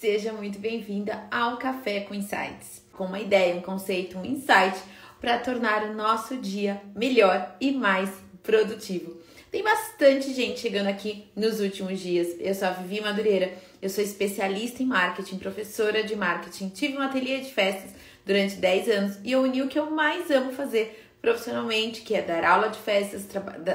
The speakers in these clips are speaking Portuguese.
Seja muito bem-vinda ao Café com Insights, com uma ideia, um conceito, um insight para tornar o nosso dia melhor e mais produtivo. Tem bastante gente chegando aqui nos últimos dias. Eu sou a Vivi Madureira, eu sou especialista em marketing, professora de marketing, tive um ateliê de festas durante 10 anos e eu uni o que eu mais amo fazer profissionalmente, que é dar aula de festas,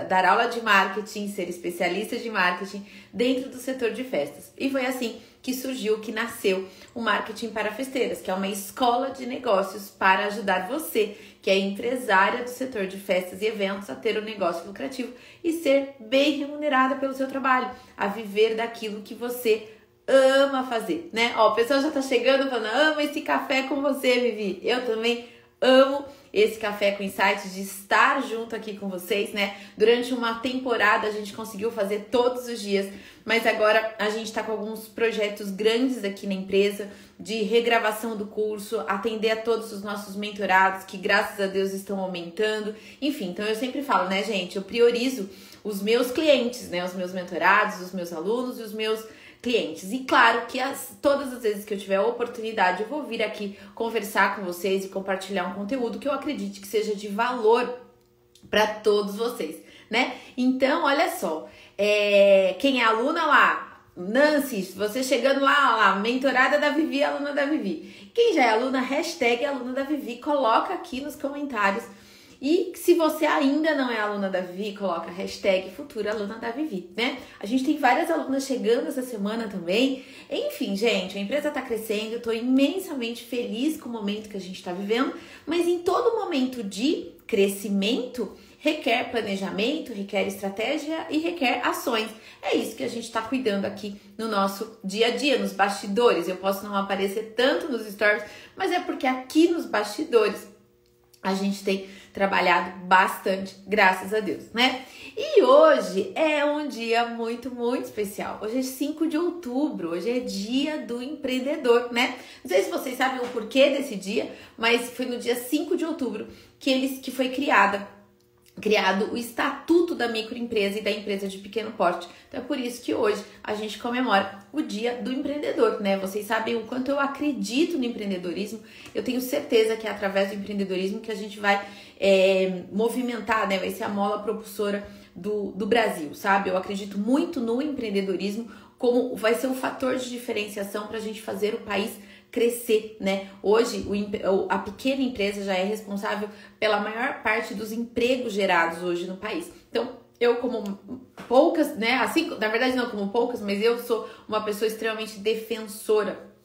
dar aula de marketing, ser especialista de marketing dentro do setor de festas. E foi assim que surgiu, que nasceu o Marketing para Festeiras, que é uma escola de negócios para ajudar você, que é empresária do setor de festas e eventos, a ter um negócio lucrativo e ser bem remunerada pelo seu trabalho, a viver daquilo que você ama fazer, né? Ó, o pessoal já tá chegando falando, ama esse café com você, Vivi. Eu também amo esse café com insights de estar junto aqui com vocês, né? Durante uma temporada a gente conseguiu fazer todos os dias, mas agora a gente tá com alguns projetos grandes aqui na empresa de regravação do curso, atender a todos os nossos mentorados que graças a Deus estão aumentando. Enfim, então eu sempre falo, né, gente, eu priorizo os meus clientes, né, os meus mentorados, os meus alunos e os meus clientes. E claro que as, todas as vezes que eu tiver a oportunidade, eu vou vir aqui conversar com vocês e compartilhar um conteúdo que eu acredite que seja de valor para todos vocês, né? Então, olha só, é, quem é aluna lá, Nancy, você chegando lá, lá, mentorada da Vivi, aluna da Vivi. Quem já é aluna, hashtag aluna da Vivi, coloca aqui nos comentários e se você ainda não é aluna da Vivi, coloca hashtag futura aluna da Vivi, né? A gente tem várias alunas chegando essa semana também. Enfim, gente, a empresa está crescendo, eu estou imensamente feliz com o momento que a gente está vivendo, mas em todo momento de crescimento requer planejamento, requer estratégia e requer ações. É isso que a gente está cuidando aqui no nosso dia a dia, nos bastidores. Eu posso não aparecer tanto nos stories, mas é porque aqui nos bastidores a gente tem trabalhado bastante, graças a Deus, né? E hoje é um dia muito, muito especial. Hoje é 5 de outubro, hoje é dia do empreendedor, né? Não sei se vocês sabem o porquê desse dia, mas foi no dia 5 de outubro que eles que foi criada criado o Estatuto da Microempresa e da Empresa de Pequeno Porte. Então é por isso que hoje a gente comemora o Dia do Empreendedor, né? Vocês sabem o quanto eu acredito no empreendedorismo. Eu tenho certeza que é através do empreendedorismo que a gente vai é, movimentar, né? Vai ser a mola propulsora do, do Brasil, sabe? Eu acredito muito no empreendedorismo como vai ser um fator de diferenciação para a gente fazer o país crescer, né? Hoje, o, a pequena empresa já é responsável pela maior parte dos empregos gerados hoje no país. Então, eu como poucas, né? Assim, na verdade não como poucas, mas eu sou uma pessoa extremamente defensora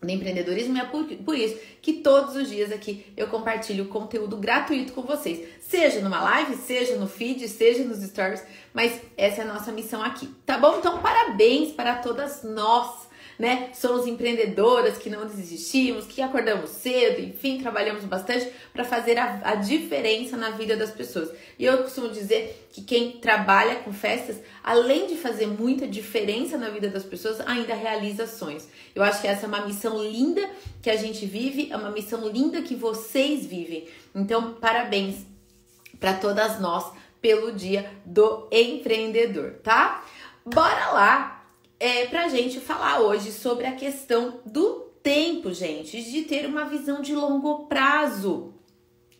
do empreendedorismo e é por, por, isso que todos os dias aqui eu compartilho conteúdo gratuito com vocês, seja numa live, seja no feed, seja nos stories, mas essa é a nossa missão aqui, tá bom? Então parabéns para todas nós né? Somos empreendedoras que não desistimos, que acordamos cedo, enfim, trabalhamos bastante para fazer a, a, diferença na vida das pessoas. E eu costumo dizer que quem trabalha com festas, além de fazer muita diferença na vida das pessoas, ainda realiza sonhos. Eu acho que essa é uma missão linda que a gente vive, é uma missão linda que vocês vivem. Então, parabéns para todas nós pelo Dia do Empreendedor, tá? Bora lá é, pra gente falar hoje sobre a questão do tempo, gente, de ter uma visão de longo prazo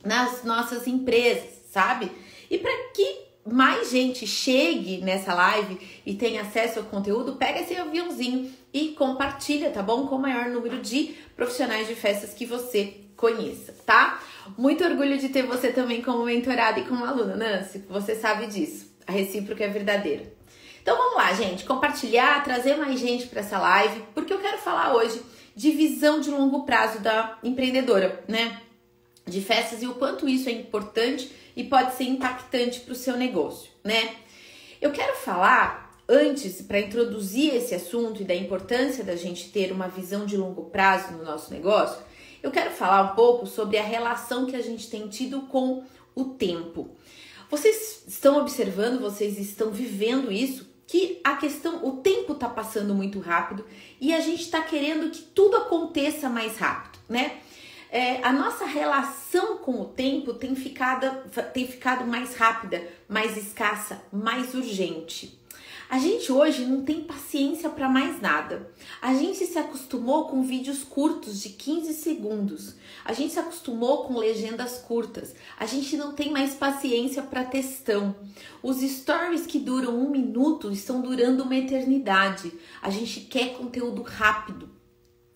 nas nossas empresas, sabe? E para que mais gente chegue nessa live e tenha acesso ao conteúdo, pega esse aviãozinho e compartilha, tá bom? Com o maior número de profissionais de festas que você conheça, tá? Muito orgulho de ter você também como mentorada e como aluna, Nancy. Você sabe disso. A recíproca é verdadeira. Então vamos lá, gente, compartilhar, trazer mais gente para essa live, porque eu quero falar hoje de visão de longo prazo da empreendedora, né? De festas e o quanto isso é importante e pode ser impactante para o seu negócio, né? Eu quero falar antes para introduzir esse assunto e da importância da gente ter uma visão de longo prazo no nosso negócio. Eu quero falar um pouco sobre a relação que a gente tem tido com o tempo. Vocês estão observando, vocês estão vivendo isso? Que a questão, o tempo tá passando muito rápido e a gente está querendo que tudo aconteça mais rápido, né? É, a nossa relação com o tempo tem ficado, tem ficado mais rápida, mais escassa, mais urgente. A gente hoje não tem paciência para mais nada. A gente se acostumou com vídeos curtos de 15 segundos. A gente se acostumou com legendas curtas. A gente não tem mais paciência para textão. Os stories que duram um minuto estão durando uma eternidade. A gente quer conteúdo rápido,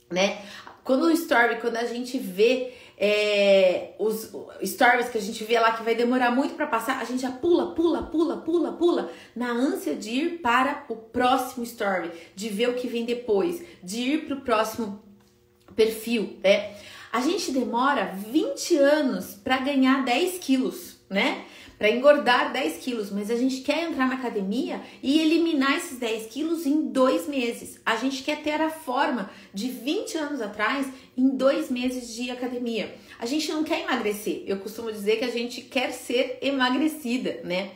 né? Quando o story, quando a gente vê é, os stories que a gente vê lá que vai demorar muito para passar, a gente já pula, pula, pula, pula, pula, na ânsia de ir para o próximo story, de ver o que vem depois, de ir para o próximo perfil, né? A gente demora 20 anos para ganhar 10 quilos, né? Para engordar 10 quilos, mas a gente quer entrar na academia e eliminar esses 10 quilos em dois meses. A gente quer ter a forma de 20 anos atrás em dois meses de academia. A gente não quer emagrecer. Eu costumo dizer que a gente quer ser emagrecida, né?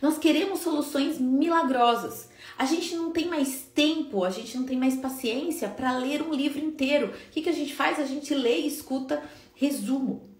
Nós queremos soluções milagrosas. A gente não tem mais tempo, a gente não tem mais paciência para ler um livro inteiro. O que, que a gente faz? A gente lê e escuta resumo.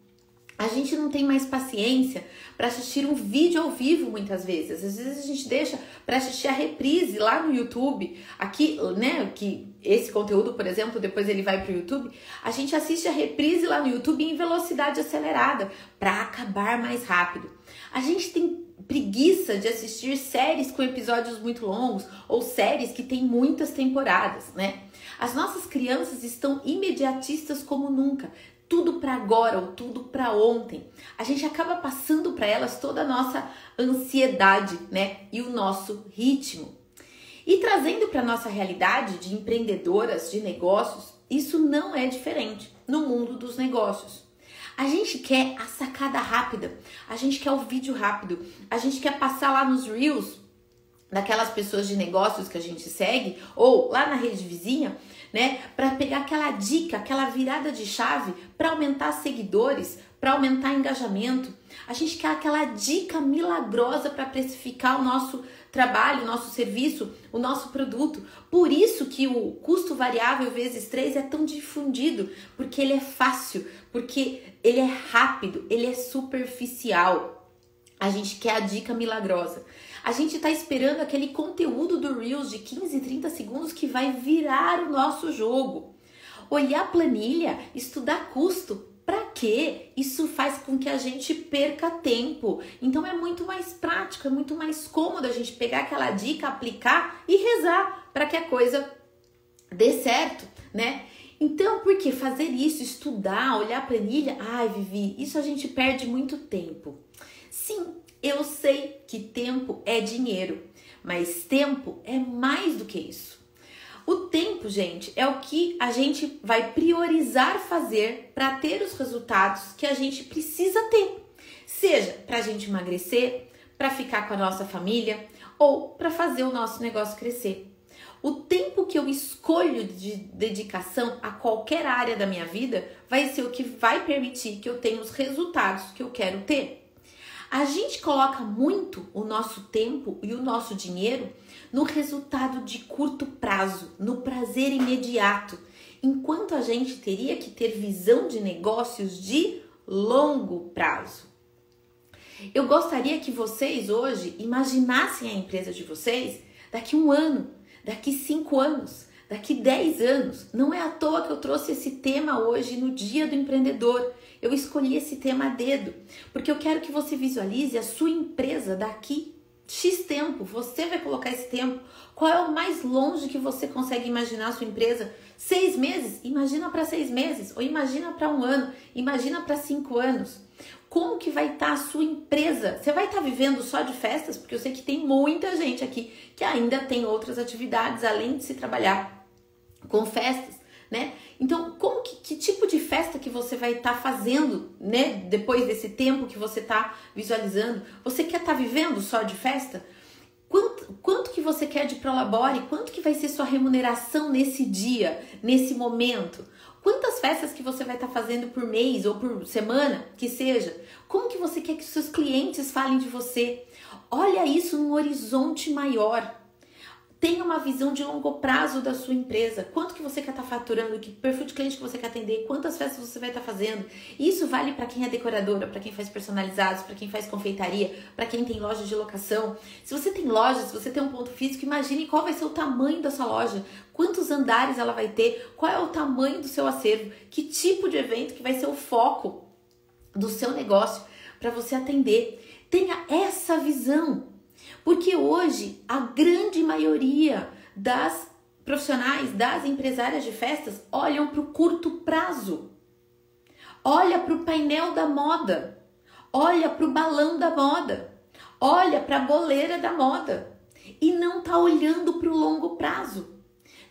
A gente não tem mais paciência para assistir um vídeo ao vivo muitas vezes. Às vezes a gente deixa para assistir a reprise lá no YouTube. Aqui, né, que esse conteúdo, por exemplo, depois ele vai para o YouTube, a gente assiste a reprise lá no YouTube em velocidade acelerada para acabar mais rápido. A gente tem preguiça de assistir séries com episódios muito longos ou séries que têm muitas temporadas, né? As nossas crianças estão imediatistas como nunca, tudo para agora ou tudo para ontem. A gente acaba passando para elas toda a nossa ansiedade, né? E o nosso ritmo. E trazendo para nossa realidade de empreendedoras de negócios, isso não é diferente no mundo dos negócios. A gente quer a sacada rápida, a gente quer o vídeo rápido, a gente quer passar lá nos Reels daquelas pessoas de negócios que a gente segue ou lá na rede vizinha né? Para pegar aquela dica, aquela virada de chave para aumentar seguidores, para aumentar engajamento. A gente quer aquela dica milagrosa para precificar o nosso trabalho, o nosso serviço, o nosso produto. Por isso que o custo variável vezes 3 é tão difundido, porque ele é fácil, porque ele é rápido, ele é superficial. A gente quer a dica milagrosa. A gente está esperando aquele conteúdo do Reels de 15, 30 segundos que vai virar o nosso jogo. Olhar planilha, estudar custo, para quê? Isso faz com que a gente perca tempo. Então é muito mais prático, é muito mais cômodo a gente pegar aquela dica, aplicar e rezar para que a coisa dê certo, né? Então, por que fazer isso, estudar, olhar a planilha? Ai, Vivi, isso a gente perde muito tempo. Sim, eu sei que tempo é dinheiro, mas tempo é mais do que isso. O tempo, gente, é o que a gente vai priorizar fazer para ter os resultados que a gente precisa ter. Seja para a gente emagrecer, para ficar com a nossa família ou para fazer o nosso negócio crescer. O tempo que eu escolho de dedicação a qualquer área da minha vida vai ser o que vai permitir que eu tenha os resultados que eu quero ter. A gente coloca muito o nosso tempo e o nosso dinheiro no resultado de curto prazo, no prazer imediato, enquanto a gente teria que ter visão de negócios de longo prazo. Eu gostaria que vocês hoje imaginassem a empresa de vocês daqui um ano, daqui cinco anos, daqui dez anos. Não é à toa que eu trouxe esse tema hoje no Dia do Empreendedor. Eu escolhi esse tema a dedo, porque eu quero que você visualize a sua empresa daqui X tempo. Você vai colocar esse tempo. Qual é o mais longe que você consegue imaginar a sua empresa? Seis meses? Imagina para seis meses. Ou imagina para um ano. Imagina para cinco anos. Como que vai estar tá a sua empresa? Você vai estar tá vivendo só de festas? Porque eu sei que tem muita gente aqui que ainda tem outras atividades além de se trabalhar com festas né? Então, como que, que tipo de festa que você vai estar tá fazendo, né? Depois desse tempo que você está visualizando, você quer estar tá vivendo só de festa? Quanto, quanto que você quer de prolabore? Quanto que vai ser sua remuneração nesse dia, nesse momento? Quantas festas que você vai estar tá fazendo por mês ou por semana, que seja? Como que você quer que seus clientes falem de você? Olha isso num horizonte maior Tenha uma visão de longo prazo da sua empresa. Quanto que você quer estar tá faturando, que perfil de cliente que você quer atender, quantas festas você vai estar tá fazendo. Isso vale para quem é decoradora, para quem faz personalizados, para quem faz confeitaria, para quem tem loja de locação. Se você tem loja, se você tem um ponto físico, imagine qual vai ser o tamanho da sua loja, quantos andares ela vai ter, qual é o tamanho do seu acervo, que tipo de evento que vai ser o foco do seu negócio para você atender. Tenha essa visão. Porque hoje a grande maioria das profissionais, das empresárias de festas olham para o curto prazo. Olha para o painel da moda. Olha para o balão da moda. Olha para a boleira da moda. E não tá olhando para o longo prazo.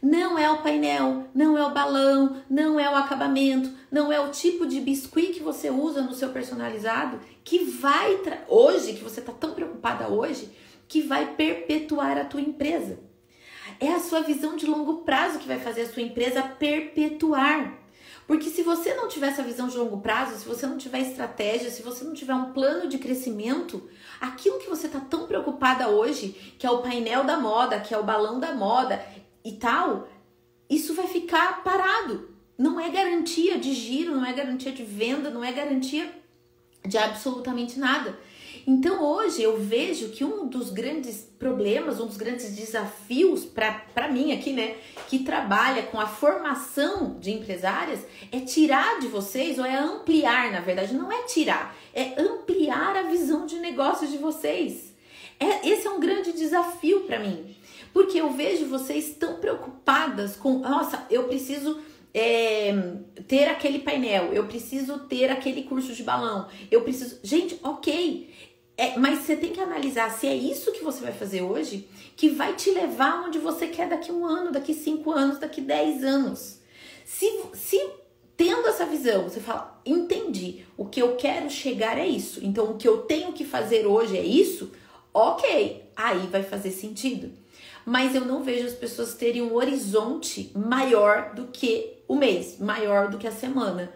Não é o painel, não é o balão, não é o acabamento, não é o tipo de biscuit que você usa no seu personalizado que vai hoje que você está tão preocupada hoje que vai perpetuar a tua empresa. É a sua visão de longo prazo que vai fazer a sua empresa perpetuar. Porque se você não tiver essa visão de longo prazo, se você não tiver estratégia, se você não tiver um plano de crescimento, aquilo que você está tão preocupada hoje, que é o painel da moda, que é o balão da moda e tal, isso vai ficar parado. Não é garantia de giro, não é garantia de venda, não é garantia de absolutamente nada. Então hoje eu vejo que um dos grandes problemas, um dos grandes desafios para mim aqui, né, que trabalha com a formação de empresárias, é tirar de vocês, ou é ampliar, na verdade, não é tirar, é ampliar a visão de negócio de vocês. É, esse é um grande desafio para mim, porque eu vejo vocês tão preocupadas com, nossa, eu preciso é, ter aquele painel, eu preciso ter aquele curso de balão, eu preciso. Gente, ok. É, mas você tem que analisar se é isso que você vai fazer hoje que vai te levar onde você quer daqui um ano, daqui cinco anos, daqui dez anos. Se, se tendo essa visão, você fala, entendi, o que eu quero chegar é isso, então o que eu tenho que fazer hoje é isso, ok, aí vai fazer sentido. Mas eu não vejo as pessoas terem um horizonte maior do que o mês, maior do que a semana.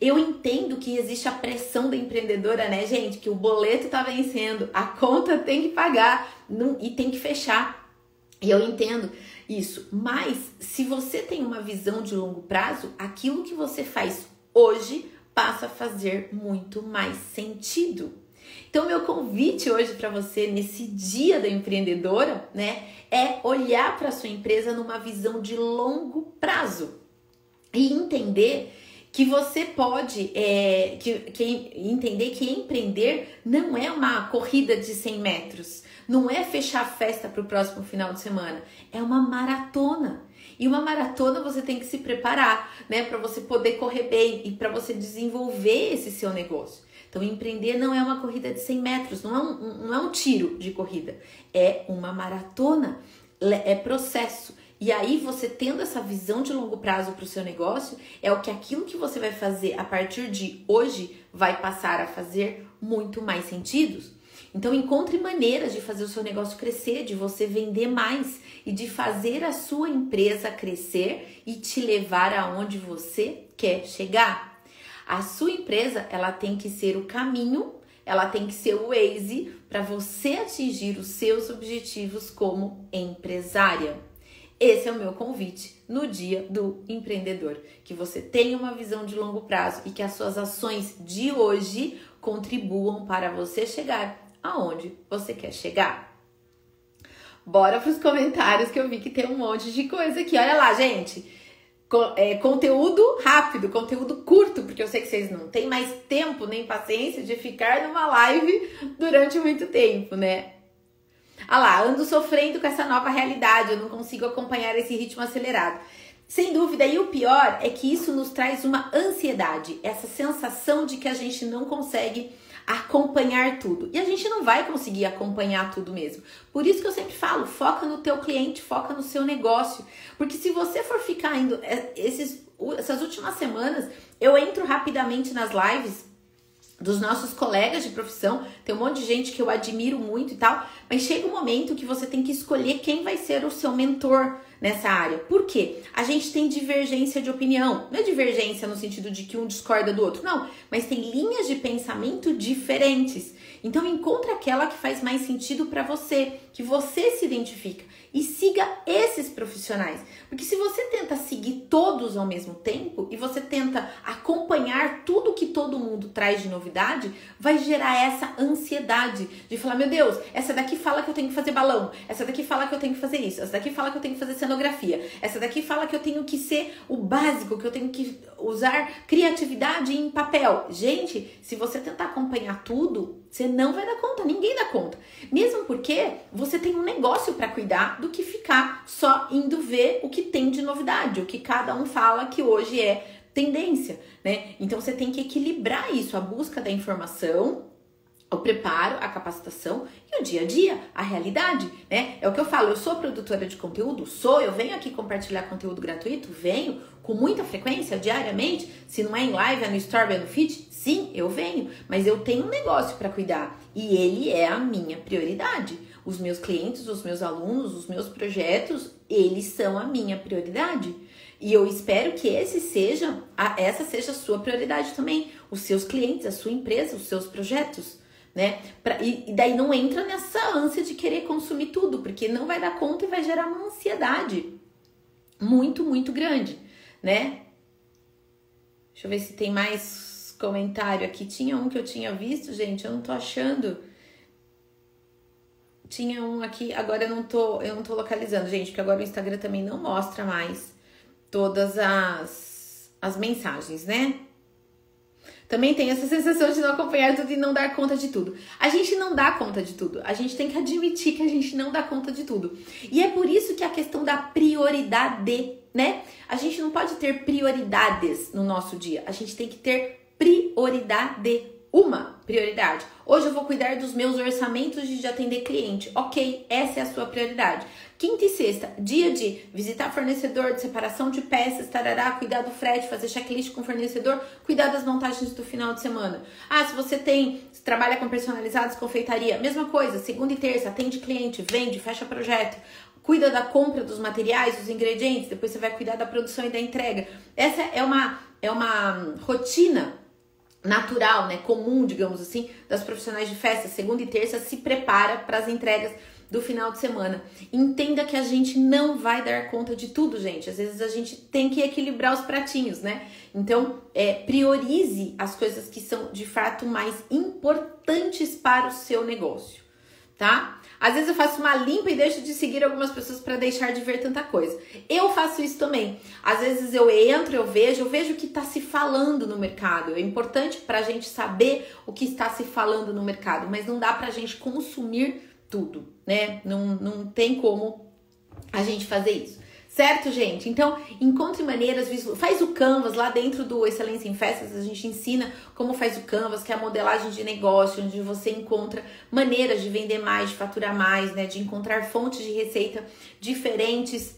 Eu entendo que existe a pressão da empreendedora, né, gente? Que o boleto tá vencendo, a conta tem que pagar não, e tem que fechar. E eu entendo isso. Mas se você tem uma visão de longo prazo, aquilo que você faz hoje passa a fazer muito mais sentido. Então, meu convite hoje para você nesse dia da empreendedora, né, é olhar para sua empresa numa visão de longo prazo e entender que você pode é, que, que entender que empreender não é uma corrida de 100 metros, não é fechar a festa para o próximo final de semana, é uma maratona. E uma maratona você tem que se preparar, né, para você poder correr bem e para você desenvolver esse seu negócio. Então, empreender não é uma corrida de 100 metros, não é um, não é um tiro de corrida, é uma maratona, é processo. E aí, você tendo essa visão de longo prazo para o seu negócio, é o que aquilo que você vai fazer a partir de hoje vai passar a fazer muito mais sentido. Então, encontre maneiras de fazer o seu negócio crescer, de você vender mais e de fazer a sua empresa crescer e te levar aonde você quer chegar. A sua empresa, ela tem que ser o caminho, ela tem que ser o Waze para você atingir os seus objetivos como empresária. Esse é o meu convite no dia do empreendedor, que você tenha uma visão de longo prazo e que as suas ações de hoje contribuam para você chegar aonde você quer chegar. Bora para os comentários que eu vi que tem um monte de coisa aqui. Olha lá, gente. É, conteúdo rápido, conteúdo curto, porque eu sei que vocês não têm mais tempo nem paciência de ficar numa live durante muito tempo, né? Ah lá, ando sofrendo com essa nova realidade, eu não consigo acompanhar esse ritmo acelerado. Sem dúvida, e o pior é que isso nos traz uma ansiedade, essa sensação de que a gente não consegue acompanhar tudo. E a gente não vai conseguir acompanhar tudo mesmo. Por isso que eu sempre falo, foca no teu cliente, foca no seu negócio. Porque se você for ficar indo é, esses, essas últimas semanas, eu entro rapidamente nas lives dos nossos colegas de profissão, tem um monte de gente que eu admiro muito e tal, mas chega um momento que você tem que escolher quem vai ser o seu mentor, nessa área. Por quê? A gente tem divergência de opinião. Não é divergência no sentido de que um discorda do outro, não, mas tem linhas de pensamento diferentes. Então encontre aquela que faz mais sentido para você, que você se identifica e siga esses profissionais. Porque se você tenta seguir todos ao mesmo tempo e você tenta acompanhar tudo que todo mundo traz de novidade, vai gerar essa ansiedade de falar: meu Deus, essa daqui fala que eu tenho que fazer balão, essa daqui fala que eu tenho que fazer isso, essa daqui fala que eu tenho que fazer cenografia, essa daqui fala que eu tenho que ser o básico, que eu tenho que usar criatividade em papel. Gente, se você tentar acompanhar tudo, você não vai dar conta, ninguém dá conta. Mesmo porque você tem um negócio para cuidar do que ficar só indo ver o que tem de novidade, o que cada um fala que hoje é tendência, né? Então você tem que equilibrar isso, a busca da informação o preparo, a capacitação e o dia a dia, a realidade, né? É o que eu falo, eu sou produtora de conteúdo, sou, eu venho aqui compartilhar conteúdo gratuito, venho com muita frequência, diariamente, se não é em live, é no story, é no feed, sim, eu venho, mas eu tenho um negócio para cuidar e ele é a minha prioridade. Os meus clientes, os meus alunos, os meus projetos, eles são a minha prioridade. E eu espero que esse seja, a, essa seja a sua prioridade também, os seus clientes, a sua empresa, os seus projetos né? Pra, e, e, daí não entra nessa ânsia de querer consumir tudo, porque não vai dar conta e vai gerar uma ansiedade muito, muito grande, né? Deixa eu ver se tem mais comentário aqui. Tinha um que eu tinha visto, gente, eu não tô achando. Tinha um aqui, agora eu não tô, eu não tô localizando, gente, porque agora o Instagram também não mostra mais todas as, as mensagens, né? Também tem essa sensação de não acompanhar tudo e não dar conta de tudo. A gente não dá conta de tudo. A gente tem que admitir que a gente não dá conta de tudo. E é por isso que a questão da prioridade, né? A gente não pode ter prioridades no nosso dia. A gente tem que ter prioridade uma prioridade. Hoje eu vou cuidar dos meus orçamentos de atender cliente. Ok, essa é a sua prioridade. Quinta e sexta, dia de visitar fornecedor, de separação de peças, tarará, cuidar do frete, fazer checklist com fornecedor, cuidar das montagens do final de semana. Ah, se você tem, se trabalha com personalizados, confeitaria, mesma coisa, segunda e terça, atende cliente, vende, fecha projeto, cuida da compra dos materiais, dos ingredientes, depois você vai cuidar da produção e da entrega. Essa é uma, é uma rotina natural, né, comum, digamos assim, das profissionais de festa, segunda e terça se prepara para as entregas do final de semana. Entenda que a gente não vai dar conta de tudo, gente. Às vezes a gente tem que equilibrar os pratinhos, né? Então, é, priorize as coisas que são de fato mais importantes para o seu negócio, tá? Às vezes eu faço uma limpa e deixo de seguir algumas pessoas para deixar de ver tanta coisa. Eu faço isso também. Às vezes eu entro, eu vejo, eu vejo o que está se falando no mercado. É importante para a gente saber o que está se falando no mercado, mas não dá para a gente consumir tudo, né? Não, não tem como a gente fazer isso. Certo, gente? Então, encontre maneiras, faz o Canvas lá dentro do Excelência em Festas, a gente ensina como faz o Canvas, que é a modelagem de negócio, onde você encontra maneiras de vender mais, de faturar mais, né? De encontrar fontes de receita diferentes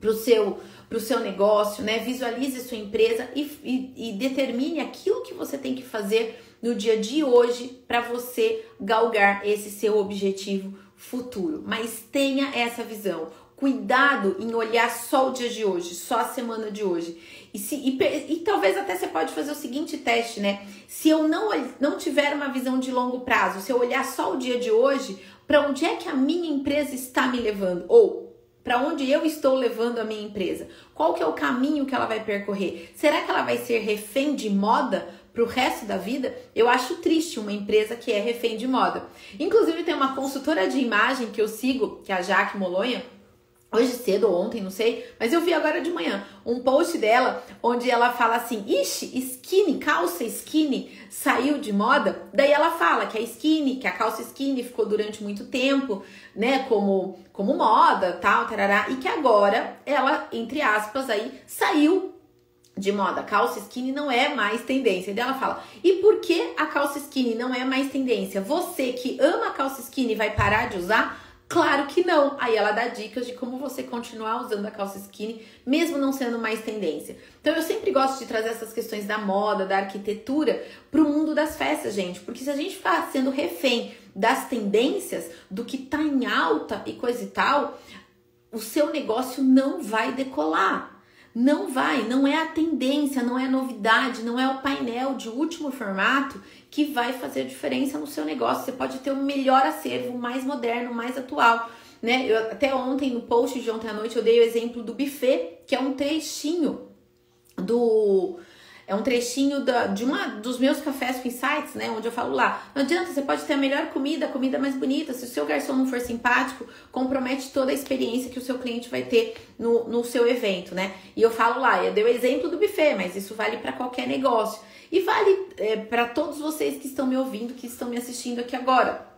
para o seu, pro seu negócio, né? Visualize sua empresa e, e, e determine aquilo que você tem que fazer no dia de hoje para você galgar esse seu objetivo futuro. Mas tenha essa visão cuidado em olhar só o dia de hoje, só a semana de hoje. E, se, e, e, talvez até você pode fazer o seguinte teste, né? Se eu não, não tiver uma visão de longo prazo, se eu olhar só o dia de hoje, para onde é que a minha empresa está me levando? Ou para onde eu estou levando a minha empresa? Qual que é o caminho que ela vai percorrer? Será que ela vai ser refém de moda para o resto da vida? Eu acho triste uma empresa que é refém de moda. Inclusive tem uma consultora de imagem que eu sigo, que é a Jaque Molonha, hoje cedo ou ontem, não sei, mas eu vi agora de manhã um post dela onde ela fala assim: Ixi, skinny, calça skinny saiu de moda. Daí ela fala que a skinny, que a calça skinny ficou durante muito tempo, né, como, como moda, tal, tarará, e que agora ela, entre aspas, aí saiu de moda. Calça skinny não é mais tendência. E daí ela fala: e por que a calça skinny não é mais tendência? Você que ama a calça skinny vai parar de usar? Claro que não. Aí ela dá dicas de como você continuar usando a calça skinny, mesmo não sendo mais tendência. Então eu sempre gosto de trazer essas questões da moda, da arquitetura, para o mundo das festas, gente. Porque se a gente ficar sendo refém das tendências, do que tá em alta e coisa e tal, o seu negócio não vai decolar. Não vai, não é a tendência, não é a novidade, não é o painel de último formato que vai fazer diferença no seu negócio. Você pode ter o melhor acervo, mais moderno, mais atual. Né? Eu, até ontem, no post de ontem à noite, eu dei o exemplo do buffet, que é um trechinho do é um trechinho da, de uma dos meus cafés com insights, né? Onde eu falo lá, não adianta, você pode ter a melhor comida, a comida mais bonita. Se o seu garçom não for simpático, compromete toda a experiência que o seu cliente vai ter no, no seu evento, né? E eu falo lá, eu dei o exemplo do buffet, mas isso vale para qualquer negócio. E vale é, para todos vocês que estão me ouvindo, que estão me assistindo aqui agora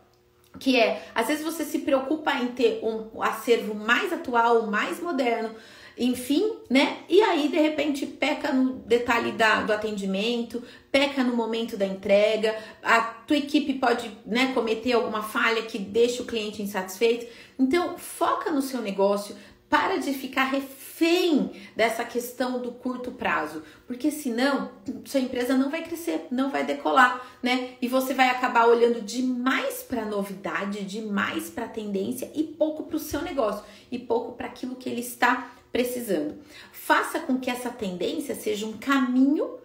que é, às vezes você se preocupa em ter um acervo mais atual, mais moderno, enfim, né? E aí, de repente, peca no detalhe da, do atendimento, peca no momento da entrega, a tua equipe pode né, cometer alguma falha que deixa o cliente insatisfeito. Então, foca no seu negócio, para de ficar refém dessa questão do curto prazo, porque senão sua empresa não vai crescer, não vai decolar, né? E você vai acabar olhando demais para novidade, demais para tendência e pouco para o seu negócio e pouco para aquilo que ele está precisando. Faça com que essa tendência seja um caminho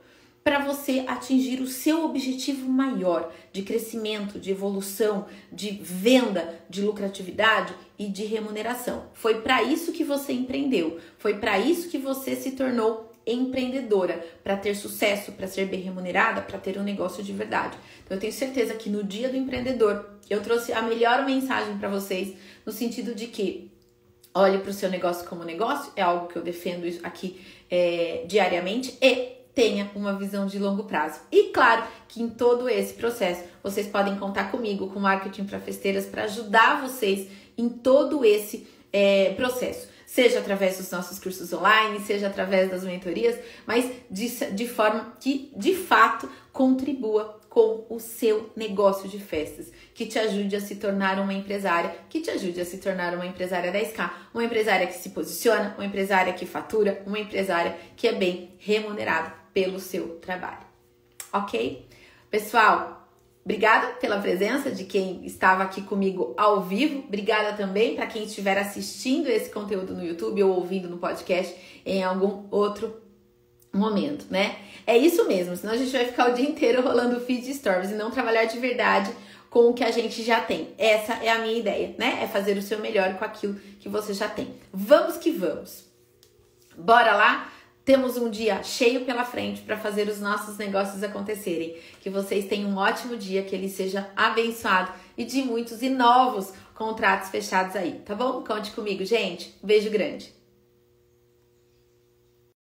para você atingir o seu objetivo maior de crescimento, de evolução, de venda, de lucratividade e de remuneração. Foi para isso que você empreendeu, foi para isso que você se tornou empreendedora, para ter sucesso, para ser bem remunerada, para ter um negócio de verdade. Então eu tenho certeza que no dia do empreendedor eu trouxe a melhor mensagem para vocês no sentido de que olhe para o seu negócio como negócio, é algo que eu defendo aqui é, diariamente, e tenha uma visão de longo prazo. E claro que em todo esse processo vocês podem contar comigo, com Marketing para Festeiras, para ajudar vocês em todo esse é, processo. Seja através dos nossos cursos online, seja através das mentorias, mas de, de forma que de fato contribua com o seu negócio de festas, que te ajude a se tornar uma empresária, que te ajude a se tornar uma empresária 10K, uma empresária que se posiciona, uma empresária que fatura, uma empresária que é bem remunerada pelo seu trabalho. Ok? Pessoal, Obrigada pela presença de quem estava aqui comigo ao vivo. Obrigada também para quem estiver assistindo esse conteúdo no YouTube ou ouvindo no podcast em algum outro momento, né? É isso mesmo, senão a gente vai ficar o dia inteiro rolando feed stories e não trabalhar de verdade com o que a gente já tem. Essa é a minha ideia, né? É fazer o seu melhor com aquilo que você já tem. Vamos que vamos. Bora lá? Temos um dia cheio pela frente para fazer os nossos negócios acontecerem. Que vocês tenham um ótimo dia, que ele seja abençoado e de muitos e novos contratos fechados aí, tá bom? Conte comigo, gente. Beijo grande.